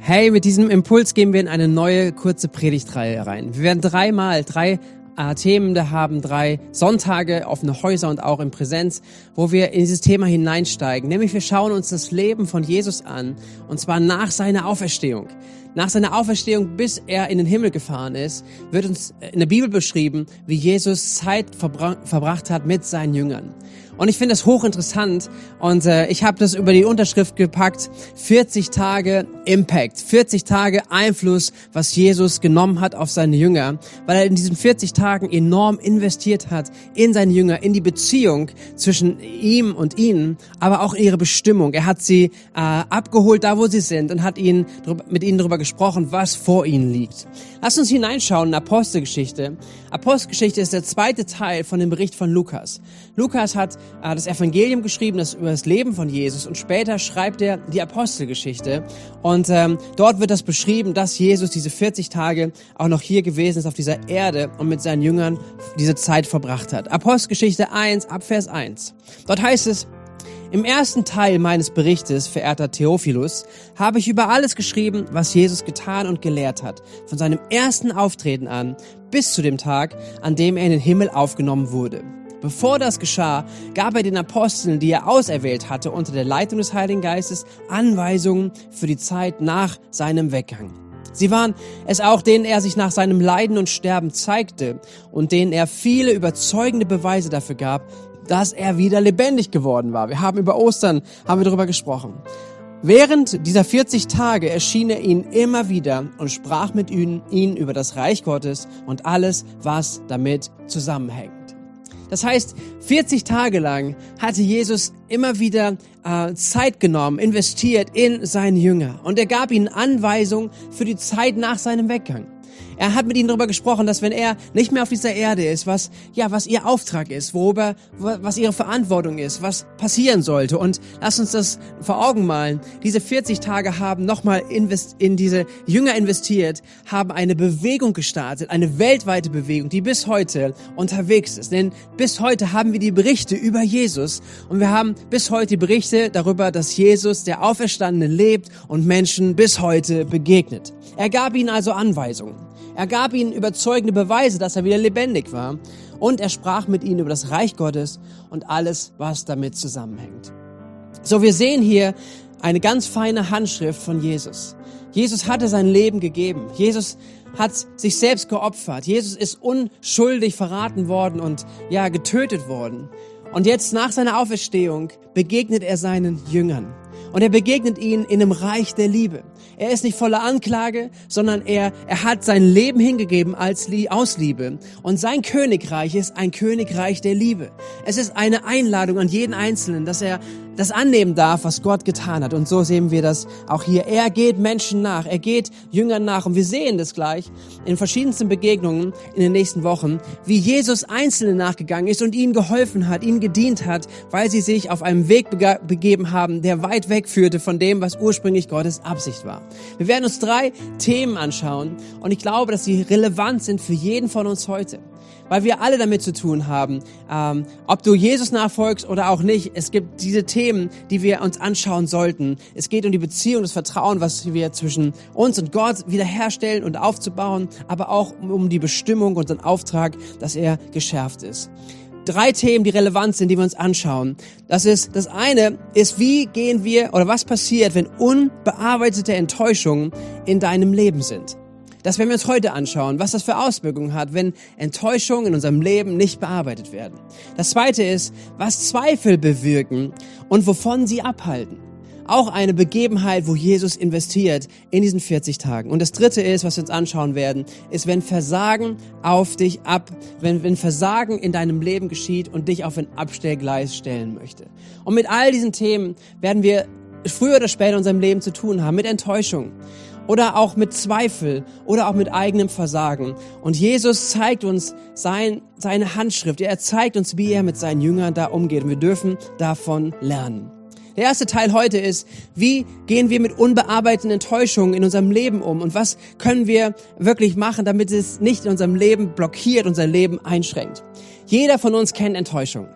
Hey, mit diesem Impuls gehen wir in eine neue kurze Predigtreihe rein. Wir werden dreimal drei äh, Themen da haben, drei Sonntage, offene Häuser und auch in Präsenz, wo wir in dieses Thema hineinsteigen. Nämlich wir schauen uns das Leben von Jesus an und zwar nach seiner Auferstehung. Nach seiner Auferstehung, bis er in den Himmel gefahren ist, wird uns in der Bibel beschrieben, wie Jesus Zeit verbra verbracht hat mit seinen Jüngern. Und ich finde das hochinteressant und äh, ich habe das über die Unterschrift gepackt, 40 Tage Impact, 40 Tage Einfluss, was Jesus genommen hat auf seine Jünger, weil er in diesen 40 Tagen enorm investiert hat in seine Jünger, in die Beziehung zwischen ihm und ihnen, aber auch in ihre Bestimmung. Er hat sie äh, abgeholt, da wo sie sind und hat ihnen, mit ihnen darüber gesprochen, was vor ihnen liegt. Lass uns hineinschauen in Apostelgeschichte. Apostelgeschichte ist der zweite Teil von dem Bericht von Lukas. Lukas hat äh, das Evangelium geschrieben, das über das Leben von Jesus und später schreibt er die Apostelgeschichte und ähm, dort wird das beschrieben, dass Jesus diese 40 Tage auch noch hier gewesen ist auf dieser Erde und mit seinen Jüngern diese Zeit verbracht hat. Apostelgeschichte 1 ab Vers 1. Dort heißt es, im ersten Teil meines Berichtes, verehrter Theophilus, habe ich über alles geschrieben, was Jesus getan und gelehrt hat, von seinem ersten Auftreten an bis zu dem Tag, an dem er in den Himmel aufgenommen wurde. Bevor das geschah, gab er den Aposteln, die er auserwählt hatte, unter der Leitung des Heiligen Geistes Anweisungen für die Zeit nach seinem Weggang. Sie waren es auch, denen er sich nach seinem Leiden und Sterben zeigte und denen er viele überzeugende Beweise dafür gab, dass er wieder lebendig geworden war. Wir haben über Ostern, haben wir darüber gesprochen. Während dieser 40 Tage erschien er ihnen immer wieder und sprach mit ihnen, ihnen über das Reich Gottes und alles, was damit zusammenhängt. Das heißt, 40 Tage lang hatte Jesus immer wieder äh, Zeit genommen, investiert in seine Jünger und er gab ihnen Anweisungen für die Zeit nach seinem Weggang. Er hat mit ihnen darüber gesprochen, dass wenn er nicht mehr auf dieser Erde ist, was, ja, was ihr Auftrag ist, worüber, was ihre Verantwortung ist, was passieren sollte. Und lass uns das vor Augen malen. Diese 40 Tage haben nochmal in diese Jünger investiert, haben eine Bewegung gestartet, eine weltweite Bewegung, die bis heute unterwegs ist. Denn bis heute haben wir die Berichte über Jesus und wir haben bis heute die Berichte darüber, dass Jesus, der Auferstandene, lebt und Menschen bis heute begegnet. Er gab ihnen also Anweisungen. Er gab ihnen überzeugende Beweise, dass er wieder lebendig war. Und er sprach mit ihnen über das Reich Gottes und alles, was damit zusammenhängt. So, wir sehen hier eine ganz feine Handschrift von Jesus. Jesus hatte sein Leben gegeben. Jesus hat sich selbst geopfert. Jesus ist unschuldig verraten worden und ja, getötet worden. Und jetzt nach seiner Auferstehung begegnet er seinen Jüngern. Und er begegnet ihnen in einem Reich der Liebe. Er ist nicht voller Anklage, sondern er, er hat sein Leben hingegeben als aus Liebe. Und sein Königreich ist ein Königreich der Liebe. Es ist eine Einladung an jeden Einzelnen, dass er das annehmen darf, was Gott getan hat. Und so sehen wir das auch hier. Er geht Menschen nach, er geht Jüngern nach. Und wir sehen das gleich in verschiedensten Begegnungen in den nächsten Wochen, wie Jesus Einzelne nachgegangen ist und ihnen geholfen hat, ihnen gedient hat, weil sie sich auf einem Weg begeben haben, der weit weg führte von dem, was ursprünglich Gottes Absicht war. Wir werden uns drei Themen anschauen und ich glaube, dass sie relevant sind für jeden von uns heute weil wir alle damit zu tun haben. Ähm, ob du Jesus nachfolgst oder auch nicht, es gibt diese Themen, die wir uns anschauen sollten. Es geht um die Beziehung, das Vertrauen, was wir zwischen uns und Gott wiederherstellen und aufzubauen, aber auch um die Bestimmung und den Auftrag, dass er geschärft ist drei Themen, die relevant sind, die wir uns anschauen. Das ist, das eine ist, wie gehen wir oder was passiert, wenn unbearbeitete Enttäuschungen in deinem Leben sind. Das werden wir uns heute anschauen, was das für Auswirkungen hat, wenn Enttäuschungen in unserem Leben nicht bearbeitet werden. Das zweite ist, was Zweifel bewirken und wovon sie abhalten. Auch eine Begebenheit, wo Jesus investiert in diesen 40 Tagen. Und das dritte ist, was wir uns anschauen werden, ist, wenn Versagen auf dich ab, wenn, wenn Versagen in deinem Leben geschieht und dich auf ein Abstellgleis stellen möchte. Und mit all diesen Themen werden wir früher oder später in unserem Leben zu tun haben, mit Enttäuschung oder auch mit Zweifel oder auch mit eigenem Versagen. Und Jesus zeigt uns sein, seine Handschrift. Er zeigt uns, wie er mit seinen Jüngern da umgeht. Und wir dürfen davon lernen. Der erste Teil heute ist, wie gehen wir mit unbearbeiteten Enttäuschungen in unserem Leben um und was können wir wirklich machen, damit es nicht in unserem Leben blockiert, unser Leben einschränkt. Jeder von uns kennt Enttäuschung.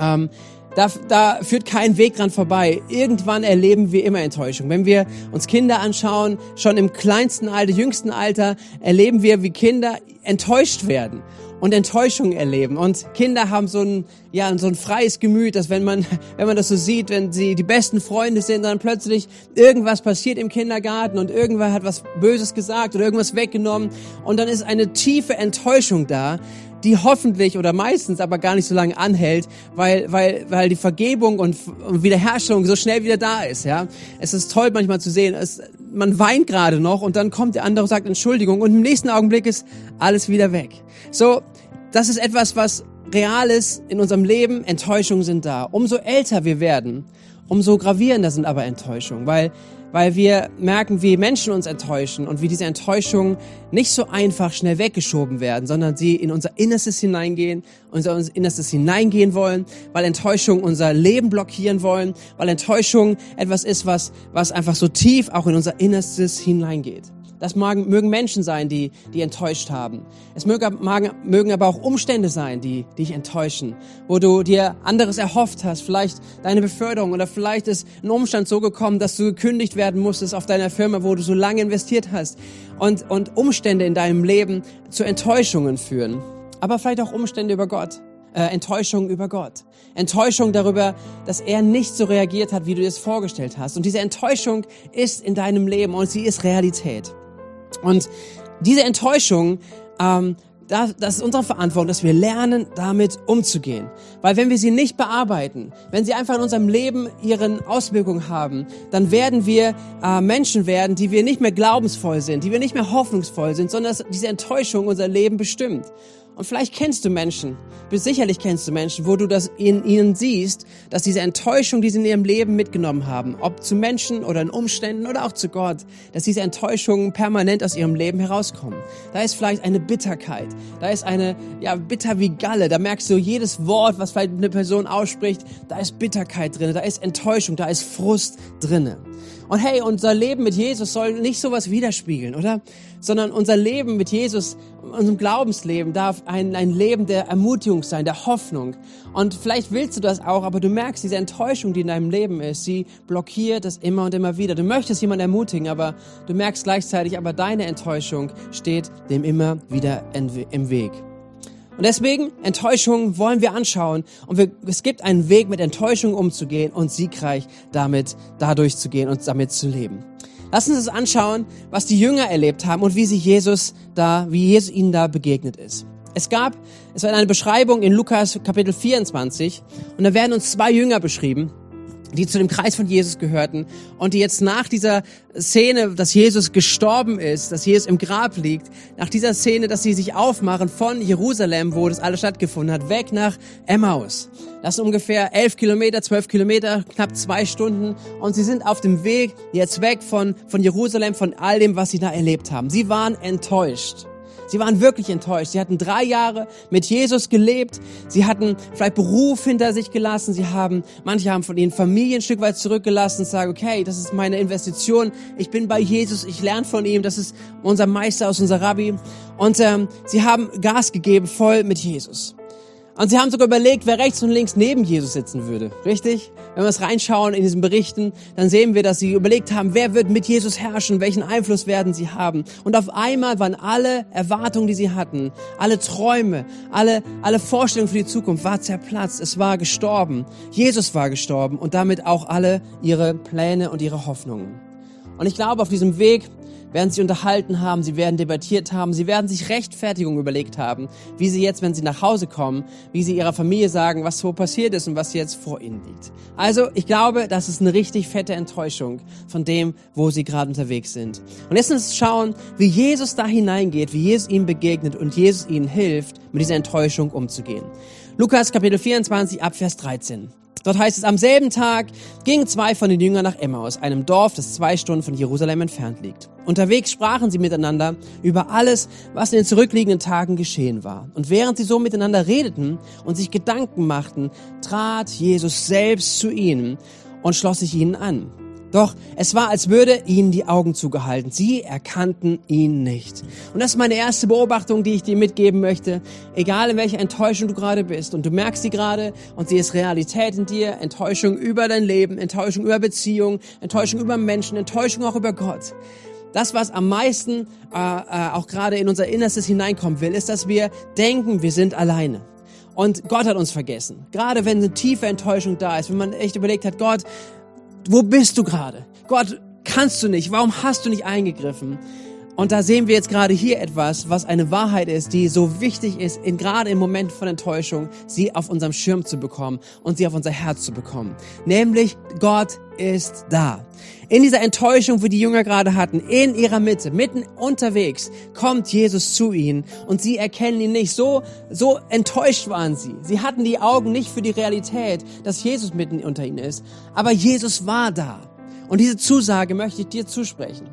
Ähm, da, da führt kein Weg dran vorbei. Irgendwann erleben wir immer Enttäuschung. Wenn wir uns Kinder anschauen, schon im kleinsten Alter, jüngsten Alter, erleben wir, wie Kinder enttäuscht werden und Enttäuschung erleben. Und Kinder haben so ein, ja, so ein freies Gemüt, dass wenn man, wenn man das so sieht, wenn sie die besten Freunde sind, dann plötzlich irgendwas passiert im Kindergarten und irgendwer hat was Böses gesagt oder irgendwas weggenommen und dann ist eine tiefe Enttäuschung da, die hoffentlich oder meistens aber gar nicht so lange anhält, weil, weil, weil die Vergebung und, und Wiederherstellung so schnell wieder da ist, ja. Es ist toll manchmal zu sehen, es, man weint gerade noch und dann kommt der andere und sagt Entschuldigung und im nächsten Augenblick ist alles wieder weg. So, das ist etwas, was real ist in unserem Leben. Enttäuschungen sind da. Umso älter wir werden, umso gravierender sind aber Enttäuschungen, weil weil wir merken, wie Menschen uns enttäuschen und wie diese Enttäuschungen nicht so einfach schnell weggeschoben werden, sondern sie in unser Innerstes hineingehen, unser Innerstes hineingehen wollen, weil Enttäuschungen unser Leben blockieren wollen, weil Enttäuschung etwas ist, was, was einfach so tief auch in unser Innerstes hineingeht. Das mögen, mögen Menschen sein, die, die enttäuscht haben. Es mögen, mögen aber auch Umstände sein, die, die dich enttäuschen, wo du dir anderes erhofft hast, vielleicht deine Beförderung oder vielleicht ist ein Umstand so gekommen, dass du gekündigt werden musstest auf deiner Firma, wo du so lange investiert hast und, und Umstände in deinem Leben zu Enttäuschungen führen. Aber vielleicht auch Umstände über Gott. Äh, Enttäuschung über Gott. Enttäuschung darüber, dass er nicht so reagiert hat, wie du es vorgestellt hast. Und diese Enttäuschung ist in deinem Leben und sie ist Realität. Und diese Enttäuschung, ähm, das, das ist unsere Verantwortung, dass wir lernen, damit umzugehen. Weil wenn wir sie nicht bearbeiten, wenn sie einfach in unserem Leben ihren Auswirkungen haben, dann werden wir äh, Menschen werden, die wir nicht mehr glaubensvoll sind, die wir nicht mehr hoffnungsvoll sind, sondern dass diese Enttäuschung unser Leben bestimmt. Und vielleicht kennst du Menschen, sicherlich kennst du Menschen, wo du das in ihnen siehst, dass diese Enttäuschung, die sie in ihrem Leben mitgenommen haben, ob zu Menschen oder in Umständen oder auch zu Gott, dass diese Enttäuschungen permanent aus ihrem Leben herauskommen. Da ist vielleicht eine Bitterkeit, da ist eine, ja, bitter wie Galle, da merkst du jedes Wort, was vielleicht eine Person ausspricht, da ist Bitterkeit drinne, da ist Enttäuschung, da ist Frust drinne. Und hey, unser Leben mit Jesus soll nicht sowas widerspiegeln, oder? Sondern unser Leben mit Jesus, unserem Glaubensleben darf ein, ein Leben der Ermutigung sein, der Hoffnung. Und vielleicht willst du das auch, aber du merkst, diese Enttäuschung, die in deinem Leben ist, sie blockiert es immer und immer wieder. Du möchtest jemanden ermutigen, aber du merkst gleichzeitig, aber deine Enttäuschung steht dem immer wieder im Weg. Und deswegen, Enttäuschung wollen wir anschauen. Und wir, es gibt einen Weg, mit Enttäuschung umzugehen und siegreich damit, dadurch zu gehen und damit zu leben. Lass uns anschauen, was die Jünger erlebt haben und wie sie Jesus da, wie Jesus ihnen da begegnet ist. Es gab, es war eine Beschreibung in Lukas Kapitel 24 und da werden uns zwei Jünger beschrieben die zu dem Kreis von Jesus gehörten und die jetzt nach dieser Szene, dass Jesus gestorben ist, dass Jesus im Grab liegt, nach dieser Szene, dass sie sich aufmachen von Jerusalem, wo das alles stattgefunden hat, weg nach Emmaus. Das sind ungefähr elf Kilometer, zwölf Kilometer, knapp zwei Stunden und sie sind auf dem Weg jetzt weg von, von Jerusalem, von all dem, was sie da erlebt haben. Sie waren enttäuscht. Sie waren wirklich enttäuscht. Sie hatten drei Jahre mit Jesus gelebt. Sie hatten vielleicht Beruf hinter sich gelassen. Sie haben, manche haben von ihren Familien ein Stück weit zurückgelassen und sagen, okay, das ist meine Investition. Ich bin bei Jesus. Ich lerne von ihm. Das ist unser Meister aus unser Rabbi. Und ähm, sie haben Gas gegeben, voll mit Jesus. Und sie haben sogar überlegt, wer rechts und links neben Jesus sitzen würde. Richtig? Wenn wir es reinschauen in diesen Berichten, dann sehen wir, dass sie überlegt haben, wer wird mit Jesus herrschen, welchen Einfluss werden sie haben. Und auf einmal waren alle Erwartungen, die sie hatten, alle Träume, alle, alle Vorstellungen für die Zukunft, war zerplatzt. Es war gestorben. Jesus war gestorben und damit auch alle ihre Pläne und ihre Hoffnungen. Und ich glaube, auf diesem Weg werden sie unterhalten haben, sie werden debattiert haben, sie werden sich Rechtfertigung überlegt haben, wie sie jetzt, wenn sie nach Hause kommen, wie sie ihrer Familie sagen, was so passiert ist und was jetzt vor ihnen liegt. Also, ich glaube, das ist eine richtig fette Enttäuschung von dem, wo sie gerade unterwegs sind. Und jetzt uns schauen, wie Jesus da hineingeht, wie Jesus ihnen begegnet und Jesus ihnen hilft, mit dieser Enttäuschung umzugehen. Lukas Kapitel 24 ab Vers 13. Dort heißt es, am selben Tag gingen zwei von den Jüngern nach Emmaus, einem Dorf, das zwei Stunden von Jerusalem entfernt liegt. Unterwegs sprachen sie miteinander über alles, was in den zurückliegenden Tagen geschehen war. Und während sie so miteinander redeten und sich Gedanken machten, trat Jesus selbst zu ihnen und schloss sich ihnen an. Doch es war, als würde ihnen die Augen zugehalten. Sie erkannten ihn nicht. Und das ist meine erste Beobachtung, die ich dir mitgeben möchte. Egal in welcher Enttäuschung du gerade bist und du merkst sie gerade und sie ist Realität in dir, Enttäuschung über dein Leben, Enttäuschung über Beziehungen, Enttäuschung über Menschen, Enttäuschung auch über Gott. Das, was am meisten äh, äh, auch gerade in unser Innerstes hineinkommen will, ist, dass wir denken, wir sind alleine. Und Gott hat uns vergessen. Gerade wenn eine tiefe Enttäuschung da ist, wenn man echt überlegt hat, Gott, wo bist du gerade? Gott, kannst du nicht? Warum hast du nicht eingegriffen? Und da sehen wir jetzt gerade hier etwas, was eine Wahrheit ist, die so wichtig ist, in, gerade im Moment von Enttäuschung, sie auf unserem Schirm zu bekommen und sie auf unser Herz zu bekommen. Nämlich, Gott ist da. In dieser Enttäuschung, wie die Jünger gerade hatten, in ihrer Mitte, mitten unterwegs, kommt Jesus zu ihnen und sie erkennen ihn nicht. So, so enttäuscht waren sie. Sie hatten die Augen nicht für die Realität, dass Jesus mitten unter ihnen ist. Aber Jesus war da. Und diese Zusage möchte ich dir zusprechen.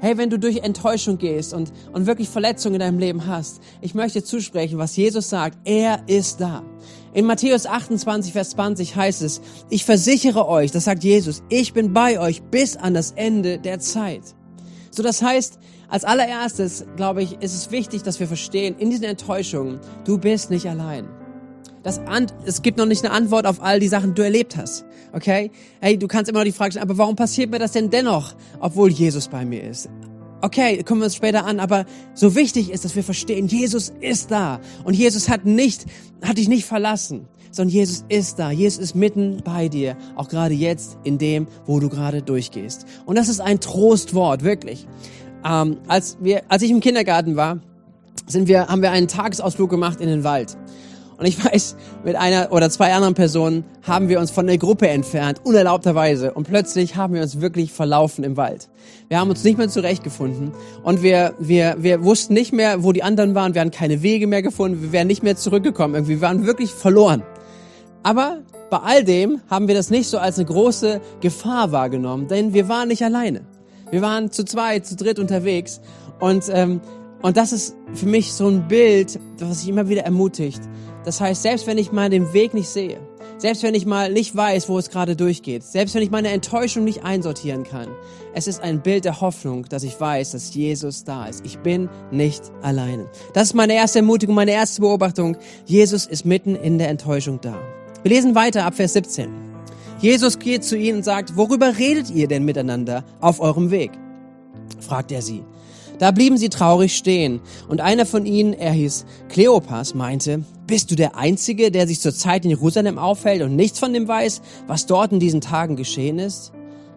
Hey, wenn du durch Enttäuschung gehst und, und wirklich Verletzungen in deinem Leben hast, ich möchte zusprechen, was Jesus sagt. Er ist da. In Matthäus 28, Vers 20 heißt es, ich versichere euch, das sagt Jesus, ich bin bei euch bis an das Ende der Zeit. So, das heißt, als allererstes, glaube ich, ist es wichtig, dass wir verstehen, in diesen Enttäuschungen, du bist nicht allein. Das An es gibt noch nicht eine Antwort auf all die Sachen, die du erlebt hast. Okay? Hey, du kannst immer noch die Frage stellen, aber warum passiert mir das denn dennoch, obwohl Jesus bei mir ist? Okay, kommen wir uns später an, aber so wichtig ist, dass wir verstehen, Jesus ist da. Und Jesus hat nicht, hat dich nicht verlassen, sondern Jesus ist da. Jesus ist mitten bei dir, auch gerade jetzt in dem, wo du gerade durchgehst. Und das ist ein Trostwort, wirklich. Ähm, als wir, als ich im Kindergarten war, sind wir, haben wir einen Tagesausflug gemacht in den Wald. Und ich weiß, mit einer oder zwei anderen Personen haben wir uns von der Gruppe entfernt, unerlaubterweise. Und plötzlich haben wir uns wirklich verlaufen im Wald. Wir haben uns nicht mehr zurechtgefunden. Und wir, wir, wir wussten nicht mehr, wo die anderen waren. Wir haben keine Wege mehr gefunden. Wir wären nicht mehr zurückgekommen. Irgendwie, wir waren wirklich verloren. Aber bei all dem haben wir das nicht so als eine große Gefahr wahrgenommen, denn wir waren nicht alleine. Wir waren zu zweit, zu dritt unterwegs. Und, ähm, und das ist für mich so ein Bild, was sich immer wieder ermutigt das heißt, selbst wenn ich mal den Weg nicht sehe, selbst wenn ich mal nicht weiß, wo es gerade durchgeht, selbst wenn ich meine Enttäuschung nicht einsortieren kann, es ist ein Bild der Hoffnung, dass ich weiß, dass Jesus da ist. Ich bin nicht alleine. Das ist meine erste Ermutigung, meine erste Beobachtung. Jesus ist mitten in der Enttäuschung da. Wir lesen weiter ab Vers 17. Jesus geht zu ihnen und sagt, worüber redet ihr denn miteinander auf eurem Weg? fragt er sie. Da blieben sie traurig stehen, und einer von ihnen, er hieß Kleopas, meinte, bist du der Einzige, der sich zurzeit in Jerusalem aufhält und nichts von dem weiß, was dort in diesen Tagen geschehen ist?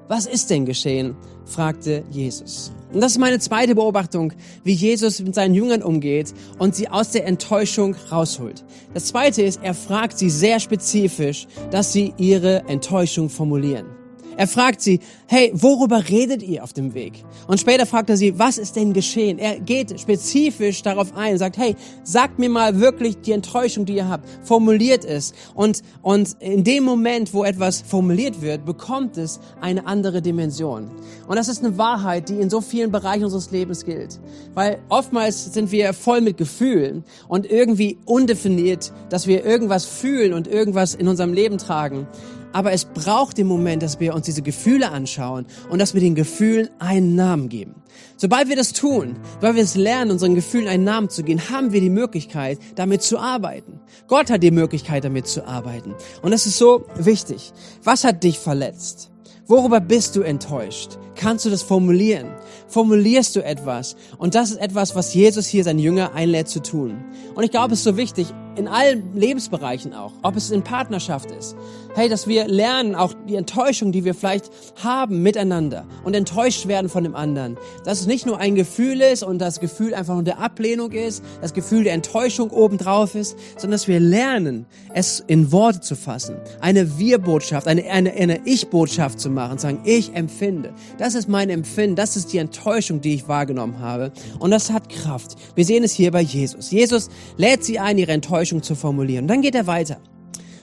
Was ist denn geschehen? fragte Jesus. Und das ist meine zweite Beobachtung, wie Jesus mit seinen Jüngern umgeht und sie aus der Enttäuschung rausholt. Das zweite ist, er fragt sie sehr spezifisch, dass sie ihre Enttäuschung formulieren. Er fragt sie, hey, worüber redet ihr auf dem Weg? Und später fragt er sie, was ist denn geschehen? Er geht spezifisch darauf ein, sagt, hey, sagt mir mal wirklich die Enttäuschung, die ihr habt. Formuliert es. Und, und in dem Moment, wo etwas formuliert wird, bekommt es eine andere Dimension. Und das ist eine Wahrheit, die in so vielen Bereichen unseres Lebens gilt. Weil oftmals sind wir voll mit Gefühlen und irgendwie undefiniert, dass wir irgendwas fühlen und irgendwas in unserem Leben tragen. Aber es braucht den Moment, dass wir uns diese Gefühle anschauen und dass wir den Gefühlen einen Namen geben. Sobald wir das tun, weil wir es lernen, unseren Gefühlen einen Namen zu geben, haben wir die Möglichkeit, damit zu arbeiten. Gott hat die Möglichkeit, damit zu arbeiten. Und das ist so wichtig. Was hat dich verletzt? Worüber bist du enttäuscht? Kannst du das formulieren? Formulierst du etwas? Und das ist etwas, was Jesus hier seinen Jünger einlädt zu tun. Und ich glaube, es ist so wichtig, in allen Lebensbereichen auch, ob es in Partnerschaft ist. Hey, dass wir lernen, auch die Enttäuschung, die wir vielleicht haben miteinander und enttäuscht werden von dem anderen, dass es nicht nur ein Gefühl ist und das Gefühl einfach nur der Ablehnung ist, das Gefühl der Enttäuschung obendrauf ist, sondern dass wir lernen, es in Worte zu fassen, eine Wir-Botschaft, eine, eine, eine Ich-Botschaft zu machen, sagen, ich empfinde. Das ist mein Empfinden, das ist die Enttäuschung, die ich wahrgenommen habe und das hat Kraft. Wir sehen es hier bei Jesus. Jesus lädt sie ein, ihre Enttäuschung Enttäuschung zu formulieren. Und dann geht er weiter.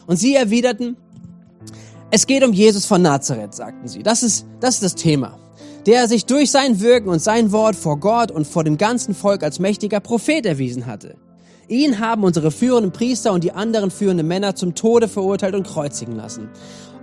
Und sie erwiderten, es geht um Jesus von Nazareth, sagten sie. Das ist, das ist das Thema. Der sich durch sein Wirken und sein Wort vor Gott und vor dem ganzen Volk als mächtiger Prophet erwiesen hatte. Ihn haben unsere führenden Priester und die anderen führenden Männer zum Tode verurteilt und kreuzigen lassen.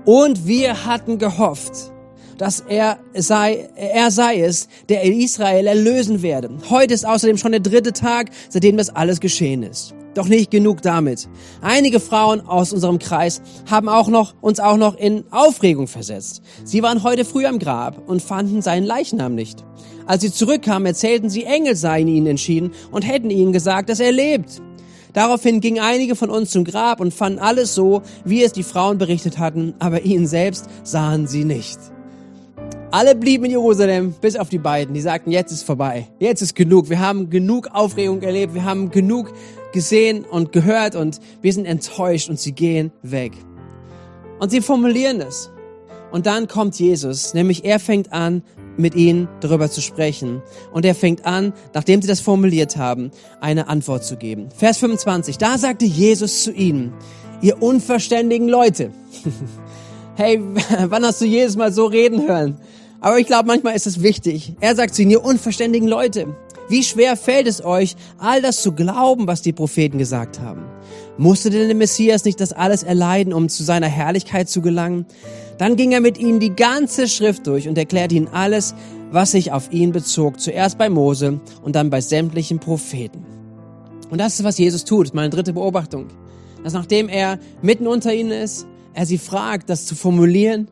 Und wir hatten gehofft, dass er sei, er sei es, der Israel erlösen werde. Heute ist außerdem schon der dritte Tag, seitdem das alles geschehen ist. Doch nicht genug damit. Einige Frauen aus unserem Kreis haben auch noch, uns auch noch in Aufregung versetzt. Sie waren heute früh am Grab und fanden seinen Leichnam nicht. Als sie zurückkamen, erzählten sie, Engel seien ihnen entschieden und hätten ihnen gesagt, dass er lebt. Daraufhin gingen einige von uns zum Grab und fanden alles so, wie es die Frauen berichtet hatten, aber ihn selbst sahen sie nicht. Alle blieben in Jerusalem, bis auf die beiden. Die sagten, jetzt ist vorbei. Jetzt ist genug. Wir haben genug Aufregung erlebt. Wir haben genug gesehen und gehört und wir sind enttäuscht und sie gehen weg. Und sie formulieren es. Und dann kommt Jesus, nämlich er fängt an, mit ihnen darüber zu sprechen. Und er fängt an, nachdem sie das formuliert haben, eine Antwort zu geben. Vers 25, da sagte Jesus zu ihnen, ihr unverständigen Leute. hey, wann hast du jedes Mal so reden hören? Aber ich glaube, manchmal ist es wichtig. Er sagt zu ihnen, ihr unverständigen Leute, wie schwer fällt es euch, all das zu glauben, was die Propheten gesagt haben? Musste denn der Messias nicht das alles erleiden, um zu seiner Herrlichkeit zu gelangen? Dann ging er mit ihnen die ganze Schrift durch und erklärte ihnen alles, was sich auf ihn bezog. Zuerst bei Mose und dann bei sämtlichen Propheten. Und das ist, was Jesus tut. Meine dritte Beobachtung. Dass nachdem er mitten unter ihnen ist, er sie fragt, das zu formulieren,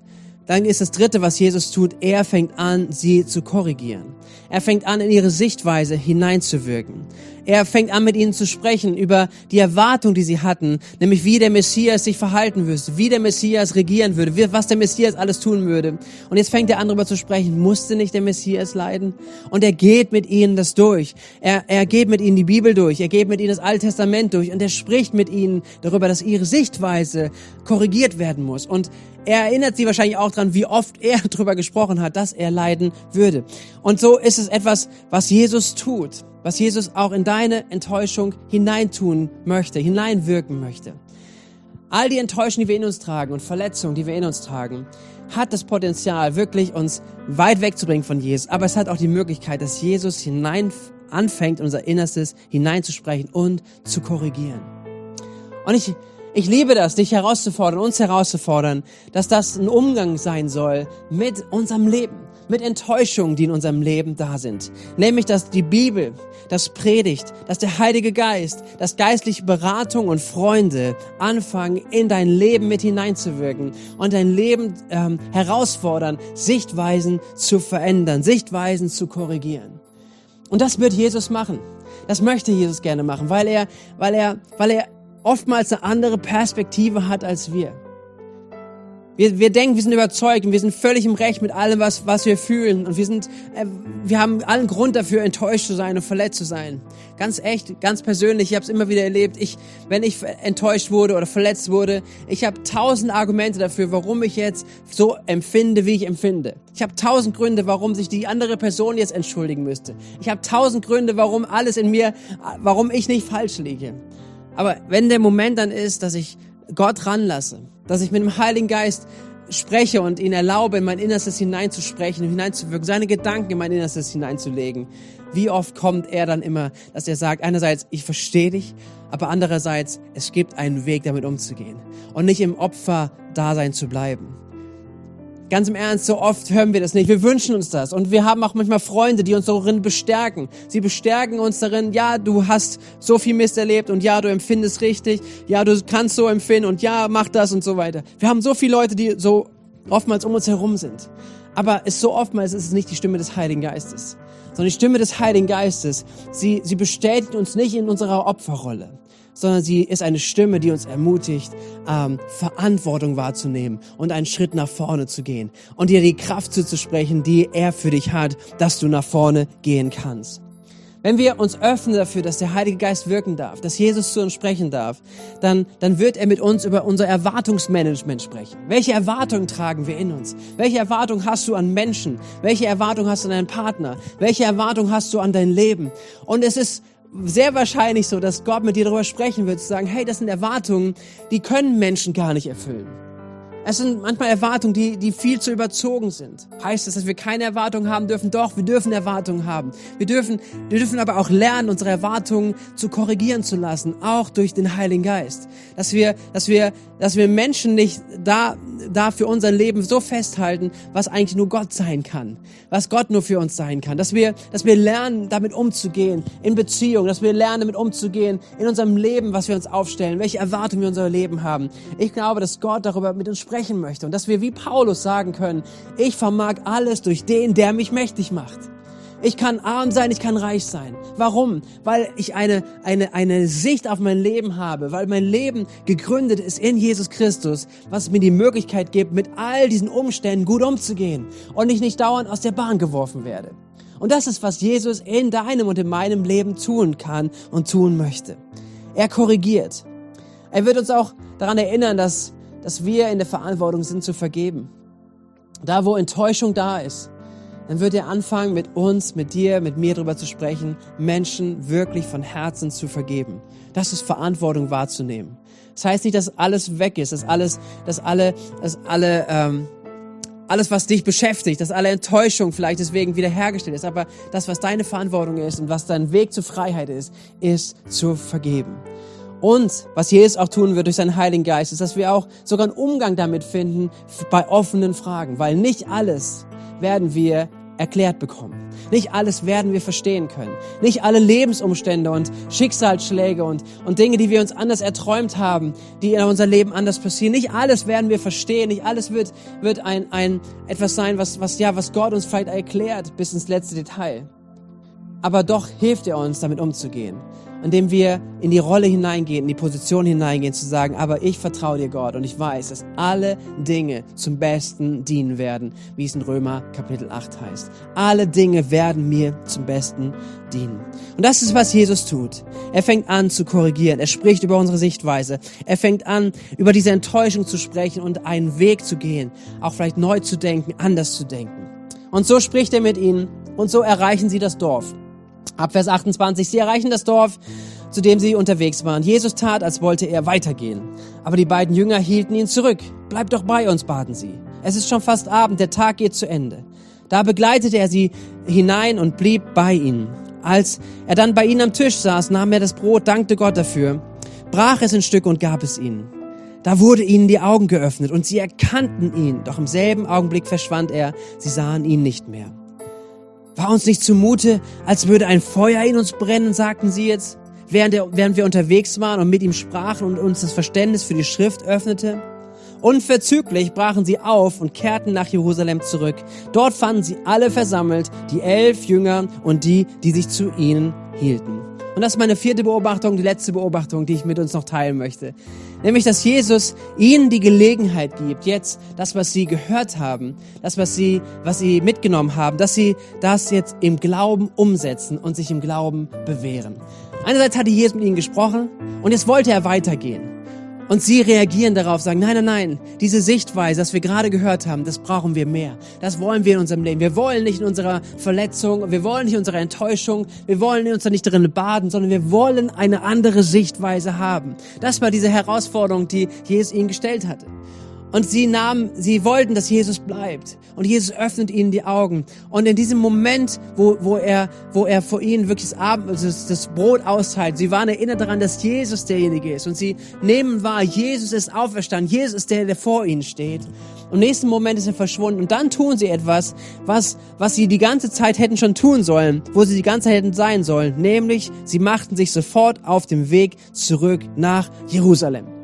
dann ist das dritte, was Jesus tut, er fängt an, sie zu korrigieren. Er fängt an, in ihre Sichtweise hineinzuwirken. Er fängt an, mit ihnen zu sprechen über die Erwartung, die sie hatten, nämlich wie der Messias sich verhalten würde, wie der Messias regieren würde, was der Messias alles tun würde. Und jetzt fängt er an, darüber zu sprechen, musste nicht der Messias leiden? Und er geht mit ihnen das durch. Er, er geht mit ihnen die Bibel durch, er geht mit ihnen das Alte Testament durch und er spricht mit ihnen darüber, dass ihre Sichtweise korrigiert werden muss. Und er erinnert sie wahrscheinlich auch dran, wie oft er darüber gesprochen hat, dass er leiden würde. Und so ist es etwas, was Jesus tut, was Jesus auch in deine Enttäuschung hineintun möchte, hineinwirken möchte. All die Enttäuschungen, die wir in uns tragen und Verletzungen, die wir in uns tragen, hat das Potenzial, wirklich uns weit wegzubringen von Jesus. Aber es hat auch die Möglichkeit, dass Jesus hinein anfängt, unser Innerstes hineinzusprechen und zu korrigieren. Und ich ich liebe das, dich herauszufordern, uns herauszufordern, dass das ein Umgang sein soll mit unserem Leben, mit Enttäuschungen, die in unserem Leben da sind. Nämlich, dass die Bibel, das Predigt, dass der Heilige Geist, dass geistliche Beratung und Freunde anfangen, in dein Leben mit hineinzuwirken und dein Leben ähm, herausfordern, Sichtweisen zu verändern, Sichtweisen zu korrigieren. Und das wird Jesus machen. Das möchte Jesus gerne machen, weil er, weil er, weil er oftmals eine andere Perspektive hat als wir. Wir, wir denken, wir sind überzeugt und wir sind völlig im Recht mit allem, was, was wir fühlen. Und wir sind, äh, wir haben allen Grund dafür, enttäuscht zu sein und verletzt zu sein. Ganz echt, ganz persönlich, ich habe es immer wieder erlebt. Ich, wenn ich enttäuscht wurde oder verletzt wurde, ich habe tausend Argumente dafür, warum ich jetzt so empfinde, wie ich empfinde. Ich habe tausend Gründe, warum sich die andere Person jetzt entschuldigen müsste. Ich habe tausend Gründe, warum alles in mir, warum ich nicht falsch liege. Aber wenn der Moment dann ist, dass ich Gott ranlasse, dass ich mit dem Heiligen Geist spreche und ihn erlaube, in mein Innerstes hineinzusprechen, hineinzuwirken, seine Gedanken in mein Innerstes hineinzulegen, wie oft kommt er dann immer, dass er sagt, einerseits, ich verstehe dich, aber andererseits, es gibt einen Weg, damit umzugehen und nicht im Opfer-Dasein zu bleiben. Ganz im Ernst, so oft hören wir das nicht. Wir wünschen uns das. Und wir haben auch manchmal Freunde, die uns darin bestärken. Sie bestärken uns darin, ja, du hast so viel Mist erlebt und ja, du empfindest richtig. Ja, du kannst so empfinden und ja, mach das und so weiter. Wir haben so viele Leute, die so oftmals um uns herum sind. Aber es so oftmals ist es nicht die Stimme des Heiligen Geistes, sondern die Stimme des Heiligen Geistes. Sie, sie bestätigt uns nicht in unserer Opferrolle sondern sie ist eine Stimme, die uns ermutigt, ähm, Verantwortung wahrzunehmen und einen Schritt nach vorne zu gehen und dir die Kraft zuzusprechen, die er für dich hat, dass du nach vorne gehen kannst. Wenn wir uns öffnen dafür, dass der Heilige Geist wirken darf, dass Jesus zu uns sprechen darf, dann, dann wird er mit uns über unser Erwartungsmanagement sprechen. Welche Erwartungen tragen wir in uns? Welche Erwartung hast du an Menschen? Welche Erwartung hast du an deinen Partner? Welche Erwartung hast du an dein Leben? Und es ist sehr wahrscheinlich so, dass Gott mit dir darüber sprechen wird, zu sagen, hey, das sind Erwartungen, die können Menschen gar nicht erfüllen. Es sind manchmal Erwartungen, die, die viel zu überzogen sind. Heißt es, dass wir keine Erwartungen haben dürfen? Doch, wir dürfen Erwartungen haben. Wir dürfen, wir dürfen aber auch lernen, unsere Erwartungen zu korrigieren zu lassen, auch durch den Heiligen Geist. Dass wir, dass wir, dass wir Menschen nicht da, da für unser Leben so festhalten, was eigentlich nur Gott sein kann. Was Gott nur für uns sein kann. Dass wir, dass wir lernen, damit umzugehen, in Beziehung. Dass wir lernen, damit umzugehen, in unserem Leben, was wir uns aufstellen, welche Erwartungen wir in unser Leben haben. Ich glaube, dass Gott darüber mit uns spricht sprechen möchte und dass wir wie Paulus sagen können, ich vermag alles durch den, der mich mächtig macht. Ich kann arm sein, ich kann reich sein. Warum? Weil ich eine, eine, eine Sicht auf mein Leben habe, weil mein Leben gegründet ist in Jesus Christus, was mir die Möglichkeit gibt, mit all diesen Umständen gut umzugehen und ich nicht dauernd aus der Bahn geworfen werde. Und das ist, was Jesus in deinem und in meinem Leben tun kann und tun möchte. Er korrigiert. Er wird uns auch daran erinnern, dass dass wir in der Verantwortung sind zu vergeben. Da, wo Enttäuschung da ist, dann wird er anfangen, mit uns, mit dir, mit mir darüber zu sprechen, Menschen wirklich von Herzen zu vergeben. Das ist Verantwortung wahrzunehmen. Das heißt nicht, dass alles weg ist, dass alles, dass alle, dass alle, ähm, alles, was dich beschäftigt, dass alle Enttäuschung vielleicht deswegen wiederhergestellt ist, aber das, was deine Verantwortung ist und was dein Weg zur Freiheit ist, ist zu vergeben. Und was Jesus auch tun wird durch seinen Heiligen Geist, ist, dass wir auch sogar einen Umgang damit finden bei offenen Fragen, weil nicht alles werden wir erklärt bekommen. Nicht alles werden wir verstehen können. Nicht alle Lebensumstände und Schicksalsschläge und, und Dinge, die wir uns anders erträumt haben, die in unser Leben anders passieren. Nicht alles werden wir verstehen. Nicht alles wird, wird ein, ein, etwas sein, was, was, ja, was Gott uns vielleicht erklärt bis ins letzte Detail. Aber doch hilft er uns, damit umzugehen indem wir in die Rolle hineingehen, in die Position hineingehen, zu sagen, aber ich vertraue dir Gott und ich weiß, dass alle Dinge zum Besten dienen werden, wie es in Römer Kapitel 8 heißt. Alle Dinge werden mir zum Besten dienen. Und das ist, was Jesus tut. Er fängt an zu korrigieren. Er spricht über unsere Sichtweise. Er fängt an, über diese Enttäuschung zu sprechen und einen Weg zu gehen, auch vielleicht neu zu denken, anders zu denken. Und so spricht er mit ihnen und so erreichen sie das Dorf. Ab Vers 28, sie erreichen das Dorf, zu dem sie unterwegs waren. Jesus tat, als wollte er weitergehen. Aber die beiden Jünger hielten ihn zurück. Bleib doch bei uns, baten sie. Es ist schon fast Abend, der Tag geht zu Ende. Da begleitete er sie hinein und blieb bei ihnen. Als er dann bei ihnen am Tisch saß, nahm er das Brot, dankte Gott dafür, brach es in Stück und gab es ihnen. Da wurde ihnen die Augen geöffnet und sie erkannten ihn, doch im selben Augenblick verschwand er, sie sahen ihn nicht mehr. War uns nicht zumute, als würde ein Feuer in uns brennen, sagten sie jetzt, während, er, während wir unterwegs waren und mit ihm sprachen und uns das Verständnis für die Schrift öffnete? Unverzüglich brachen sie auf und kehrten nach Jerusalem zurück. Dort fanden sie alle versammelt, die elf Jünger und die, die sich zu ihnen hielten. Und das ist meine vierte Beobachtung, die letzte Beobachtung, die ich mit uns noch teilen möchte. Nämlich, dass Jesus ihnen die Gelegenheit gibt, jetzt das, was sie gehört haben, das, was sie, was sie mitgenommen haben, dass sie das jetzt im Glauben umsetzen und sich im Glauben bewähren. Einerseits hatte Jesus mit ihnen gesprochen und jetzt wollte er weitergehen. Und sie reagieren darauf, sagen, nein, nein, nein, diese Sichtweise, das wir gerade gehört haben, das brauchen wir mehr. Das wollen wir in unserem Leben. Wir wollen nicht in unserer Verletzung, wir wollen nicht in unserer Enttäuschung, wir wollen uns da nicht drin baden, sondern wir wollen eine andere Sichtweise haben. Das war diese Herausforderung, die Jesus ihnen gestellt hatte. Und sie nahmen, sie wollten, dass Jesus bleibt. Und Jesus öffnet ihnen die Augen. Und in diesem Moment, wo, wo er, wo er vor ihnen wirklich das, Abend, also das, Brot austeilt, sie waren erinnert daran, dass Jesus derjenige ist. Und sie nehmen wahr, Jesus ist auferstanden. Jesus ist der, der vor ihnen steht. Und im nächsten Moment ist er verschwunden. Und dann tun sie etwas, was, was sie die ganze Zeit hätten schon tun sollen, wo sie die ganze Zeit hätten sein sollen. Nämlich, sie machten sich sofort auf dem Weg zurück nach Jerusalem.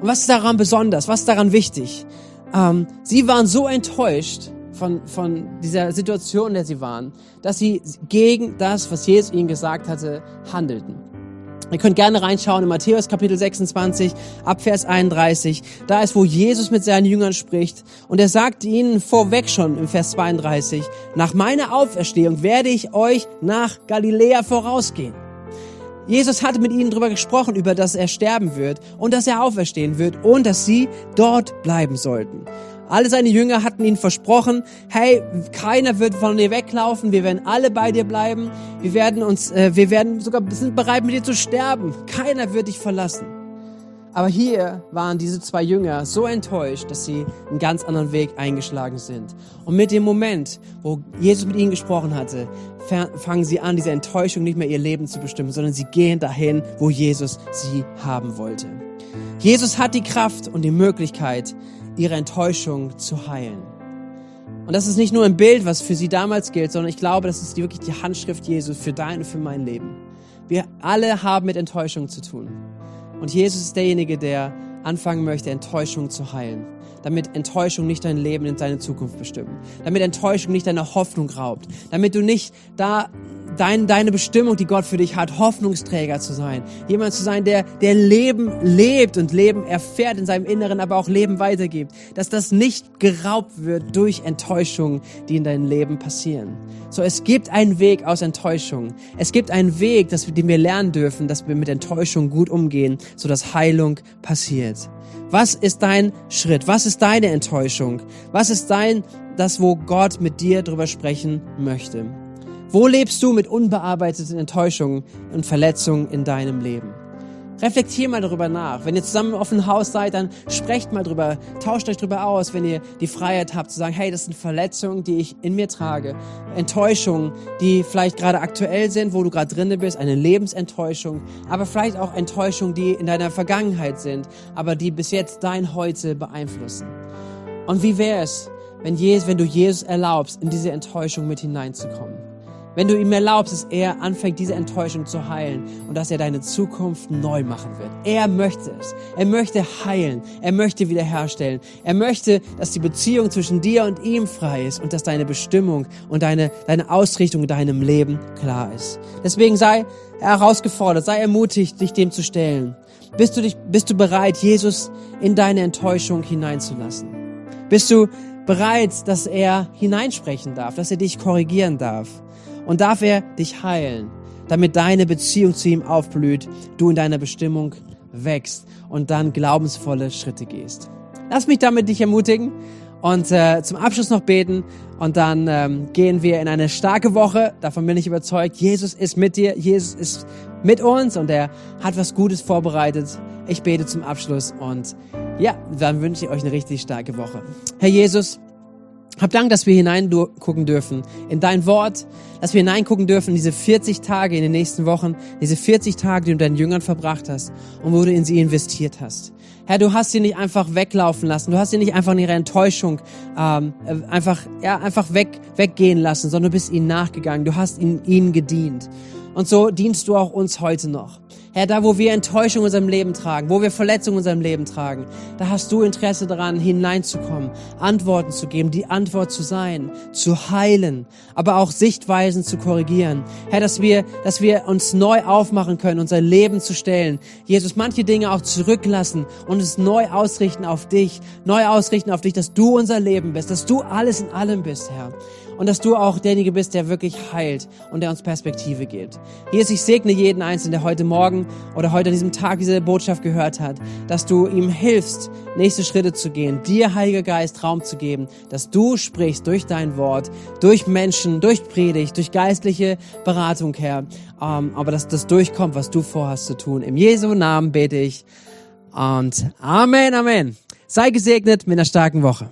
Und was ist daran besonders? Was ist daran wichtig? Ähm, sie waren so enttäuscht von, von dieser Situation, in der sie waren, dass sie gegen das, was Jesus ihnen gesagt hatte, handelten. Ihr könnt gerne reinschauen in Matthäus Kapitel 26 ab Vers 31. Da ist, wo Jesus mit seinen Jüngern spricht. Und er sagt ihnen vorweg schon im Vers 32, nach meiner Auferstehung werde ich euch nach Galiläa vorausgehen. Jesus hatte mit ihnen darüber gesprochen, über dass er sterben wird und dass er auferstehen wird und dass sie dort bleiben sollten. Alle seine Jünger hatten ihnen versprochen, hey, keiner wird von dir weglaufen, wir werden alle bei dir bleiben, wir werden uns, äh, wir werden sogar sind bereit mit dir zu sterben, keiner wird dich verlassen. Aber hier waren diese zwei Jünger so enttäuscht, dass sie einen ganz anderen Weg eingeschlagen sind. Und mit dem Moment, wo Jesus mit ihnen gesprochen hatte, fangen sie an, diese Enttäuschung nicht mehr ihr Leben zu bestimmen, sondern sie gehen dahin, wo Jesus sie haben wollte. Jesus hat die Kraft und die Möglichkeit, ihre Enttäuschung zu heilen. Und das ist nicht nur ein Bild, was für sie damals gilt, sondern ich glaube, das ist wirklich die Handschrift Jesus für dein und für mein Leben. Wir alle haben mit Enttäuschung zu tun. Und Jesus ist derjenige, der anfangen möchte, Enttäuschung zu heilen. Damit Enttäuschung nicht dein Leben in deine Zukunft bestimmt. Damit Enttäuschung nicht deine Hoffnung raubt. Damit du nicht da dein, deine Bestimmung, die Gott für dich hat, Hoffnungsträger zu sein. Jemand zu sein, der, der Leben lebt und Leben erfährt in seinem Inneren, aber auch Leben weitergibt. Dass das nicht geraubt wird durch Enttäuschungen, die in deinem Leben passieren. So, es gibt einen Weg aus Enttäuschung. Es gibt einen Weg, dass wir, den wir lernen dürfen, dass wir mit Enttäuschung gut umgehen, so dass Heilung passiert. Was ist dein Schritt? Was ist deine Enttäuschung? Was ist dein, das, wo Gott mit dir drüber sprechen möchte? Wo lebst du mit unbearbeiteten Enttäuschungen und Verletzungen in deinem Leben? Reflektier mal darüber nach. Wenn ihr zusammen auf dem Haus seid, dann sprecht mal drüber, tauscht euch drüber aus, wenn ihr die Freiheit habt zu sagen, hey, das sind Verletzungen, die ich in mir trage. Enttäuschungen, die vielleicht gerade aktuell sind, wo du gerade drinne bist, eine Lebensenttäuschung, aber vielleicht auch Enttäuschungen, die in deiner Vergangenheit sind, aber die bis jetzt dein Heute beeinflussen. Und wie wäre es, wenn, Jesus, wenn du Jesus erlaubst, in diese Enttäuschung mit hineinzukommen? Wenn du ihm erlaubst, dass er anfängt, diese Enttäuschung zu heilen und dass er deine Zukunft neu machen wird. Er möchte es. Er möchte heilen. Er möchte wiederherstellen. Er möchte, dass die Beziehung zwischen dir und ihm frei ist und dass deine Bestimmung und deine, deine Ausrichtung in deinem Leben klar ist. Deswegen sei herausgefordert, sei ermutigt, dich dem zu stellen. Bist du, dich, bist du bereit, Jesus in deine Enttäuschung hineinzulassen? Bist du bereit, dass er hineinsprechen darf, dass er dich korrigieren darf? Und darf er dich heilen, damit deine Beziehung zu ihm aufblüht, du in deiner Bestimmung wächst und dann glaubensvolle Schritte gehst. Lass mich damit dich ermutigen und äh, zum Abschluss noch beten und dann ähm, gehen wir in eine starke Woche. Davon bin ich überzeugt. Jesus ist mit dir, Jesus ist mit uns und er hat was Gutes vorbereitet. Ich bete zum Abschluss und ja, dann wünsche ich euch eine richtig starke Woche. Herr Jesus, hab Dank, dass wir hineingucken dürfen in dein Wort, dass wir hineingucken dürfen in diese 40 Tage in den nächsten Wochen, diese 40 Tage, die du deinen Jüngern verbracht hast und wo du in sie investiert hast. Herr, du hast sie nicht einfach weglaufen lassen, du hast sie nicht einfach in ihrer Enttäuschung ähm, einfach ja einfach weg weggehen lassen, sondern du bist ihnen nachgegangen, du hast ihnen, ihnen gedient. Und so dienst du auch uns heute noch. Herr, da wo wir Enttäuschung in unserem Leben tragen, wo wir Verletzungen in unserem Leben tragen, da hast du Interesse daran, hineinzukommen, Antworten zu geben, die Antwort zu sein, zu heilen, aber auch Sichtweisen zu korrigieren. Herr, dass wir, dass wir uns neu aufmachen können, unser Leben zu stellen. Jesus, manche Dinge auch zurücklassen und es neu ausrichten auf dich, neu ausrichten auf dich, dass du unser Leben bist, dass du alles in allem bist, Herr und dass du auch derjenige bist, der wirklich heilt und der uns Perspektive gibt. Jesus, ich segne jeden Einzelnen, der heute Morgen oder heute an diesem Tag diese Botschaft gehört hat, dass du ihm hilfst, nächste Schritte zu gehen, dir, Heiliger Geist, Raum zu geben, dass du sprichst durch dein Wort, durch Menschen, durch Predigt, durch geistliche Beratung, Herr, ähm, aber dass das durchkommt, was du vorhast zu tun. Im Jesu Namen bete ich und Amen, Amen. Sei gesegnet mit einer starken Woche.